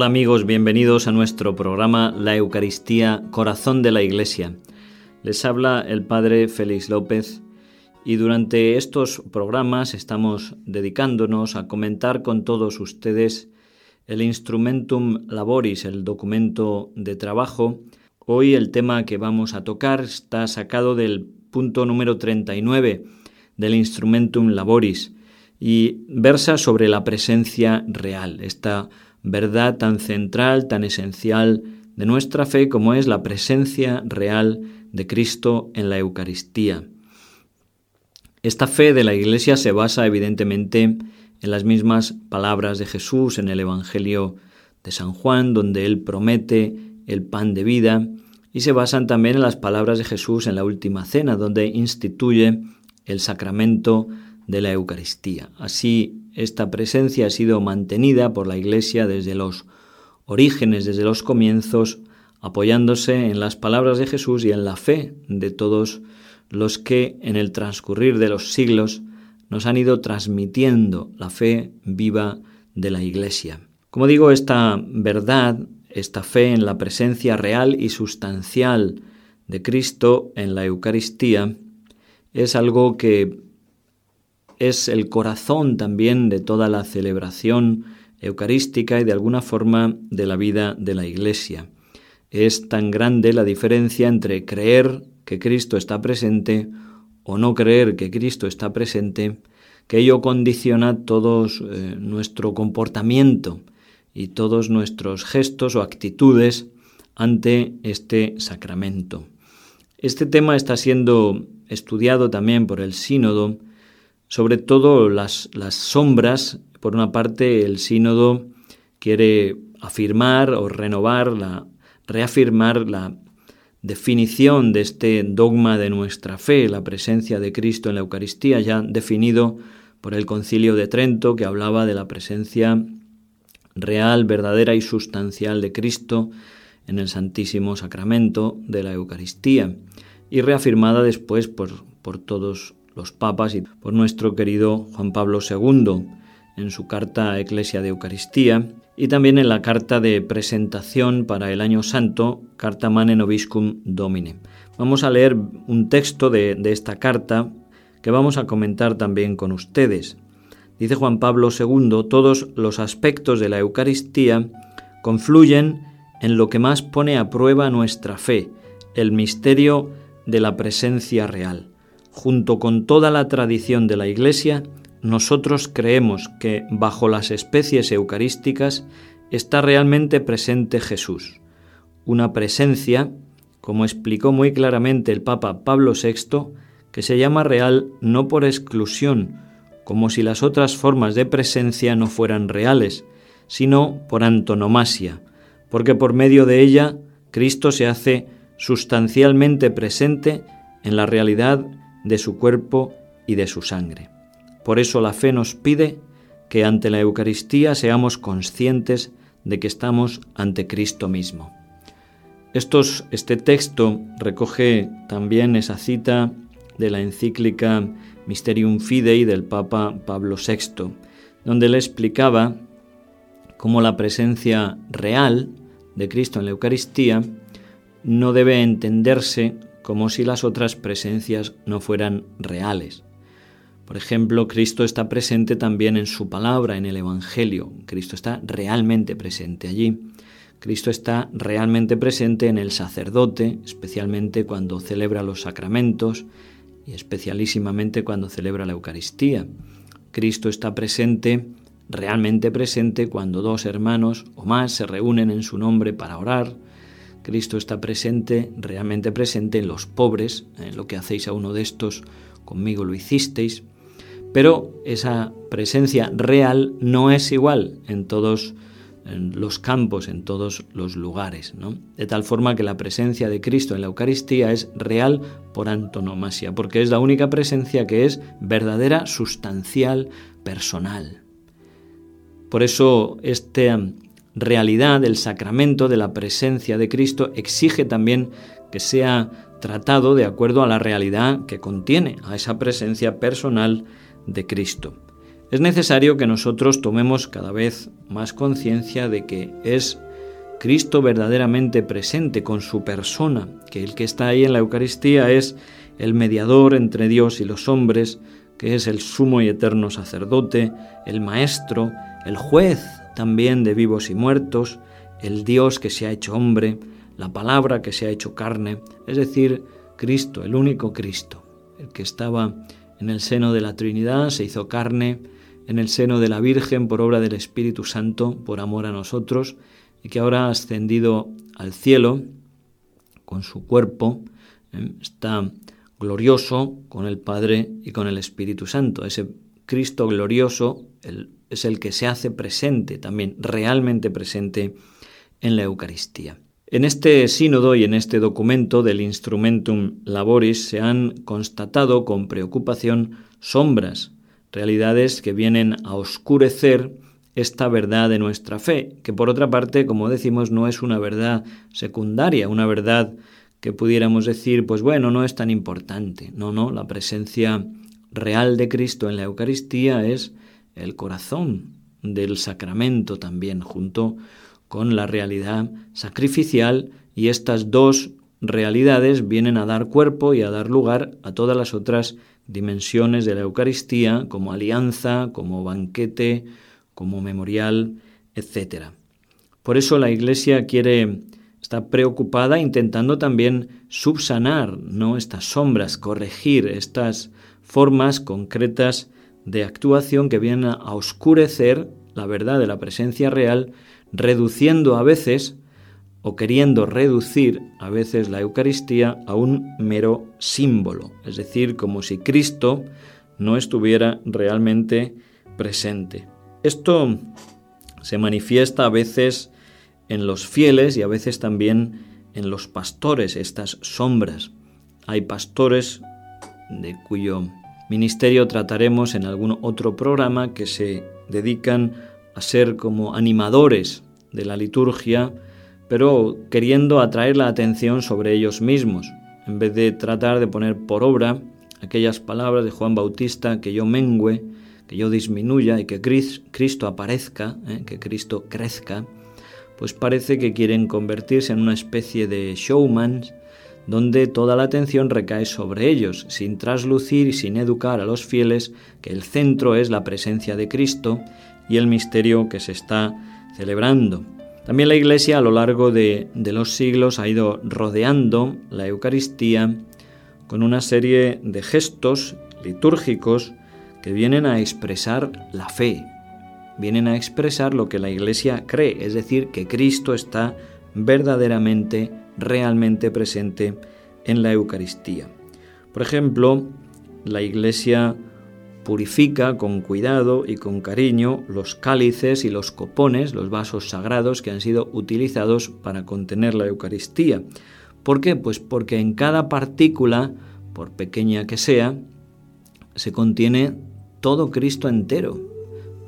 Hola amigos, bienvenidos a nuestro programa La Eucaristía, Corazón de la Iglesia. Les habla el Padre Félix López y durante estos programas estamos dedicándonos a comentar con todos ustedes el Instrumentum Laboris, el documento de trabajo. Hoy el tema que vamos a tocar está sacado del punto número 39 del Instrumentum Laboris y versa sobre la presencia real, esta verdad tan central, tan esencial de nuestra fe como es la presencia real de Cristo en la Eucaristía. Esta fe de la Iglesia se basa evidentemente en las mismas palabras de Jesús en el Evangelio de San Juan, donde él promete el pan de vida, y se basan también en las palabras de Jesús en la última cena, donde instituye el sacramento de la Eucaristía. Así esta presencia ha sido mantenida por la Iglesia desde los orígenes, desde los comienzos, apoyándose en las palabras de Jesús y en la fe de todos los que en el transcurrir de los siglos nos han ido transmitiendo la fe viva de la Iglesia. Como digo, esta verdad, esta fe en la presencia real y sustancial de Cristo en la Eucaristía, es algo que es el corazón también de toda la celebración eucarística y de alguna forma de la vida de la Iglesia. Es tan grande la diferencia entre creer que Cristo está presente o no creer que Cristo está presente, que ello condiciona todo eh, nuestro comportamiento y todos nuestros gestos o actitudes ante este sacramento. Este tema está siendo estudiado también por el sínodo sobre todo las, las sombras. Por una parte, el sínodo quiere afirmar o renovar, la, reafirmar la definición de este dogma de nuestra fe, la presencia de Cristo en la Eucaristía, ya definido por el concilio de Trento, que hablaba de la presencia real, verdadera y sustancial de Cristo en el Santísimo Sacramento de la Eucaristía, y reafirmada después por, por todos los papas y por nuestro querido Juan Pablo II en su carta a Eclesia de Eucaristía y también en la carta de presentación para el año santo, Carta Mane Noviscum Domine. Vamos a leer un texto de, de esta carta que vamos a comentar también con ustedes. Dice Juan Pablo II, todos los aspectos de la Eucaristía confluyen en lo que más pone a prueba nuestra fe, el misterio de la presencia real junto con toda la tradición de la Iglesia, nosotros creemos que bajo las especies eucarísticas está realmente presente Jesús, una presencia, como explicó muy claramente el Papa Pablo VI, que se llama real no por exclusión, como si las otras formas de presencia no fueran reales, sino por antonomasia, porque por medio de ella Cristo se hace sustancialmente presente en la realidad de su cuerpo y de su sangre. Por eso la fe nos pide que ante la Eucaristía seamos conscientes de que estamos ante Cristo mismo. Este texto recoge también esa cita de la encíclica Mysterium Fidei del Papa Pablo VI, donde le explicaba cómo la presencia real de Cristo en la Eucaristía no debe entenderse como si las otras presencias no fueran reales. Por ejemplo, Cristo está presente también en su palabra, en el Evangelio. Cristo está realmente presente allí. Cristo está realmente presente en el sacerdote, especialmente cuando celebra los sacramentos y especialísimamente cuando celebra la Eucaristía. Cristo está presente, realmente presente, cuando dos hermanos o más se reúnen en su nombre para orar, Cristo está presente, realmente presente en los pobres, en lo que hacéis a uno de estos, conmigo lo hicisteis, pero esa presencia real no es igual en todos los campos, en todos los lugares, ¿no? De tal forma que la presencia de Cristo en la Eucaristía es real por antonomasia, porque es la única presencia que es verdadera, sustancial, personal. Por eso este realidad del sacramento de la presencia de Cristo exige también que sea tratado de acuerdo a la realidad que contiene, a esa presencia personal de Cristo. es necesario que nosotros tomemos cada vez más conciencia de que es Cristo verdaderamente presente con su persona, que el que está ahí en la Eucaristía es el mediador entre Dios y los hombres, que es el sumo y eterno sacerdote, el maestro, el juez también de vivos y muertos, el Dios que se ha hecho hombre, la palabra que se ha hecho carne, es decir, Cristo, el único Cristo, el que estaba en el seno de la Trinidad, se hizo carne, en el seno de la Virgen por obra del Espíritu Santo, por amor a nosotros, y que ahora ha ascendido al cielo con su cuerpo, ¿eh? está glorioso con el Padre y con el Espíritu Santo. Ese Cristo glorioso es el que se hace presente también, realmente presente en la Eucaristía. En este sínodo y en este documento del Instrumentum Laboris se han constatado con preocupación sombras realidades que vienen a oscurecer esta verdad de nuestra fe, que por otra parte, como decimos, no es una verdad secundaria, una verdad que pudiéramos decir, pues bueno, no es tan importante. No, no, la presencia real de Cristo en la Eucaristía es el corazón del sacramento también, junto con la realidad sacrificial, y estas dos realidades vienen a dar cuerpo y a dar lugar a todas las otras dimensiones de la Eucaristía como alianza, como banquete, como memorial, etc. Por eso la Iglesia quiere está preocupada intentando también subsanar ¿no? estas sombras, corregir estas formas concretas de actuación que vienen a oscurecer la verdad de la presencia real, reduciendo a veces o queriendo reducir a veces la Eucaristía a un mero símbolo, es decir, como si Cristo no estuviera realmente presente. Esto se manifiesta a veces en los fieles y a veces también en los pastores, estas sombras. Hay pastores de cuyo ministerio trataremos en algún otro programa que se dedican a ser como animadores de la liturgia, pero queriendo atraer la atención sobre ellos mismos, en vez de tratar de poner por obra aquellas palabras de Juan Bautista, que yo mengüe, que yo disminuya y que Cristo aparezca, ¿eh? que Cristo crezca, pues parece que quieren convertirse en una especie de showman donde toda la atención recae sobre ellos, sin traslucir y sin educar a los fieles que el centro es la presencia de Cristo y el misterio que se está celebrando. También la Iglesia a lo largo de, los siglos ha ido rodeando la Eucaristía con una serie de gestos litúrgicos que vienen a expresar la fe, vienen a expresar lo que la Iglesia cree, es decir, que Cristo está verdaderamente, realmente presente en la Eucaristía. Por ejemplo, la Iglesia purifica con cuidado y con cariño los cálices y los copones, los vasos sagrados que han sido utilizados para contener la Eucaristía. ¿Por qué? Pues porque en cada partícula, por pequeña que sea, se contiene todo Cristo entero,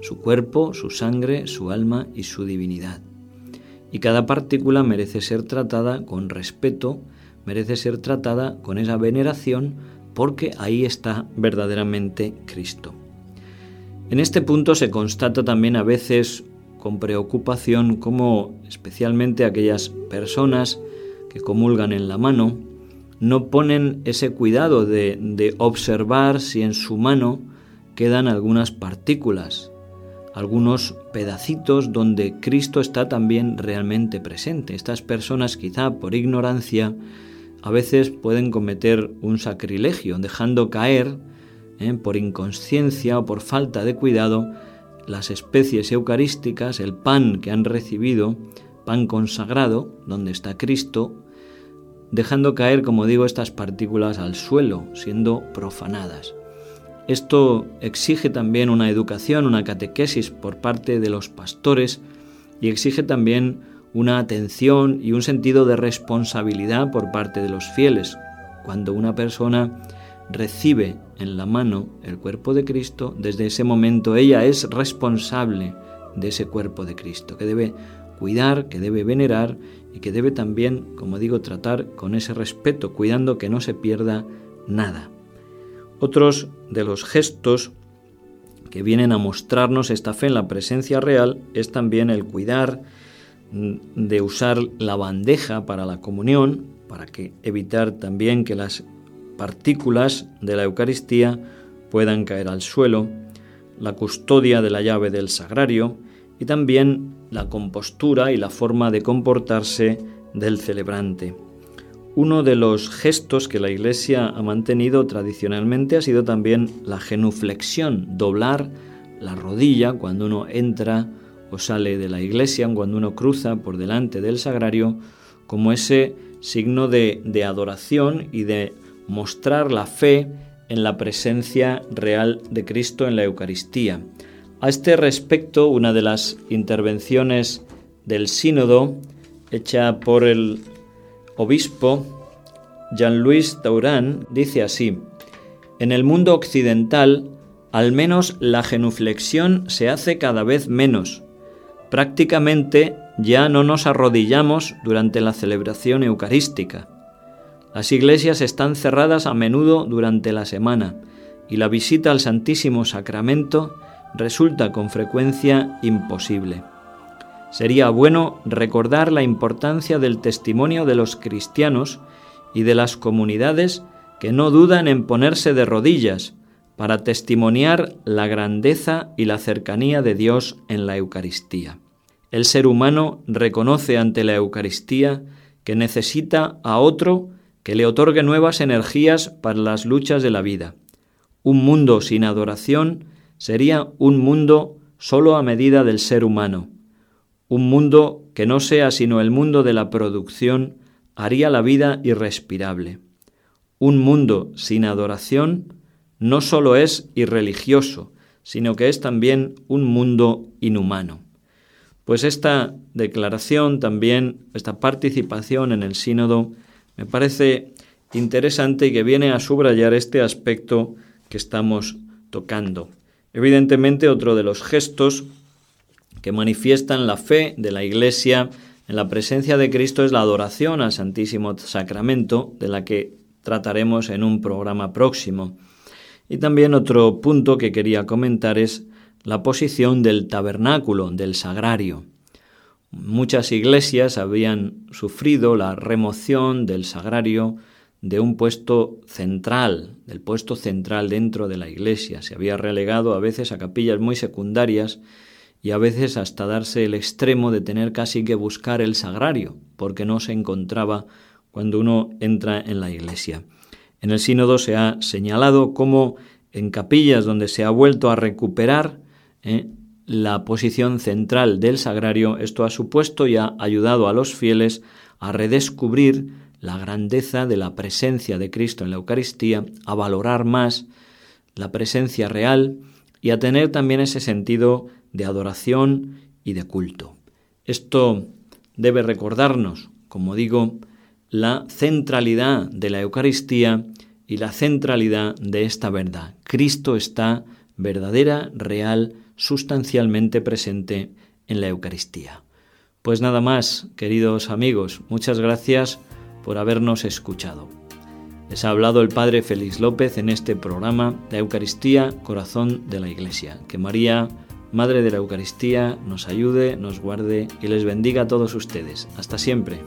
su cuerpo, su sangre, su alma y su divinidad. Y cada partícula merece ser tratada con respeto, merece ser tratada con esa veneración, porque ahí está verdaderamente Cristo. En este punto se constata también a veces con preocupación cómo especialmente aquellas personas que comulgan en la mano no ponen ese cuidado de, de observar si en su mano quedan algunas partículas, algunos pedacitos donde Cristo está también realmente presente. Estas personas quizá por ignorancia a veces pueden cometer un sacrilegio, dejando caer, ¿eh? por inconsciencia o por falta de cuidado, las especies eucarísticas, el pan que han recibido, pan consagrado, donde está Cristo, dejando caer, como digo, estas partículas al suelo, siendo profanadas. Esto exige también una educación, una catequesis por parte de los pastores y exige también una atención y un sentido de responsabilidad por parte de los fieles. Cuando una persona recibe en la mano el cuerpo de Cristo, desde ese momento ella es responsable de ese cuerpo de Cristo, que debe cuidar, que debe venerar y que debe también, como digo, tratar con ese respeto, cuidando que no se pierda nada. Otros de los gestos que vienen a mostrarnos esta fe en la presencia real es también el cuidar de usar la bandeja para la comunión, para que evitar también que las partículas de la Eucaristía puedan caer al suelo, la custodia de la llave del sagrario y también la compostura y la forma de comportarse del celebrante. Uno de los gestos que la Iglesia ha mantenido tradicionalmente ha sido también la genuflexión, doblar la rodilla cuando uno entra o sale de la iglesia, cuando uno cruza por delante del sagrario, como ese signo de, de adoración y de mostrar la fe en la presencia real de Cristo en la Eucaristía. A este respecto, una de las intervenciones del sínodo, hecha por el obispo Jean-Louis Taurán, dice así, En el mundo occidental, al menos la genuflexión se hace cada vez menos. Prácticamente ya no nos arrodillamos durante la celebración eucarística. Las iglesias están cerradas a menudo durante la semana y la visita al Santísimo Sacramento resulta con frecuencia imposible. Sería bueno recordar la importancia del testimonio de los cristianos y de las comunidades que no dudan en ponerse de rodillas para testimoniar la grandeza y la cercanía de Dios en la Eucaristía. El ser humano reconoce ante la Eucaristía que necesita a otro que le otorgue nuevas energías para las luchas de la vida. Un mundo sin adoración sería un mundo solo a medida del ser humano. Un mundo que no sea sino el mundo de la producción haría la vida irrespirable. Un mundo sin adoración no solo es irreligioso, sino que es también un mundo inhumano. Pues esta declaración también, esta participación en el sínodo, me parece interesante y que viene a subrayar este aspecto que estamos tocando. Evidentemente, otro de los gestos que manifiestan la fe de la Iglesia en la presencia de Cristo es la adoración al Santísimo Sacramento, de la que trataremos en un programa próximo. Y también otro punto que quería comentar es la posición del tabernáculo, del sagrario. Muchas iglesias habían sufrido la remoción del sagrario de un puesto central, del puesto central dentro de la iglesia. Se había relegado a veces a capillas muy secundarias y a veces hasta darse el extremo de tener casi que buscar el sagrario, porque no se encontraba cuando uno entra en la iglesia. En el sínodo se ha señalado cómo en capillas donde se ha vuelto a recuperar eh, la posición central del sagrario, esto ha supuesto y ha ayudado a los fieles a redescubrir la grandeza de la presencia de Cristo en la Eucaristía, a valorar más la presencia real y a tener también ese sentido de adoración y de culto. Esto debe recordarnos, como digo, la centralidad de la Eucaristía y la centralidad de esta verdad. Cristo está verdadera, real, sustancialmente presente en la Eucaristía. Pues nada más, queridos amigos, muchas gracias por habernos escuchado. Les ha hablado el Padre Félix López en este programa de Eucaristía, Corazón de la Iglesia. Que María, Madre de la Eucaristía, nos ayude, nos guarde y les bendiga a todos ustedes. Hasta siempre.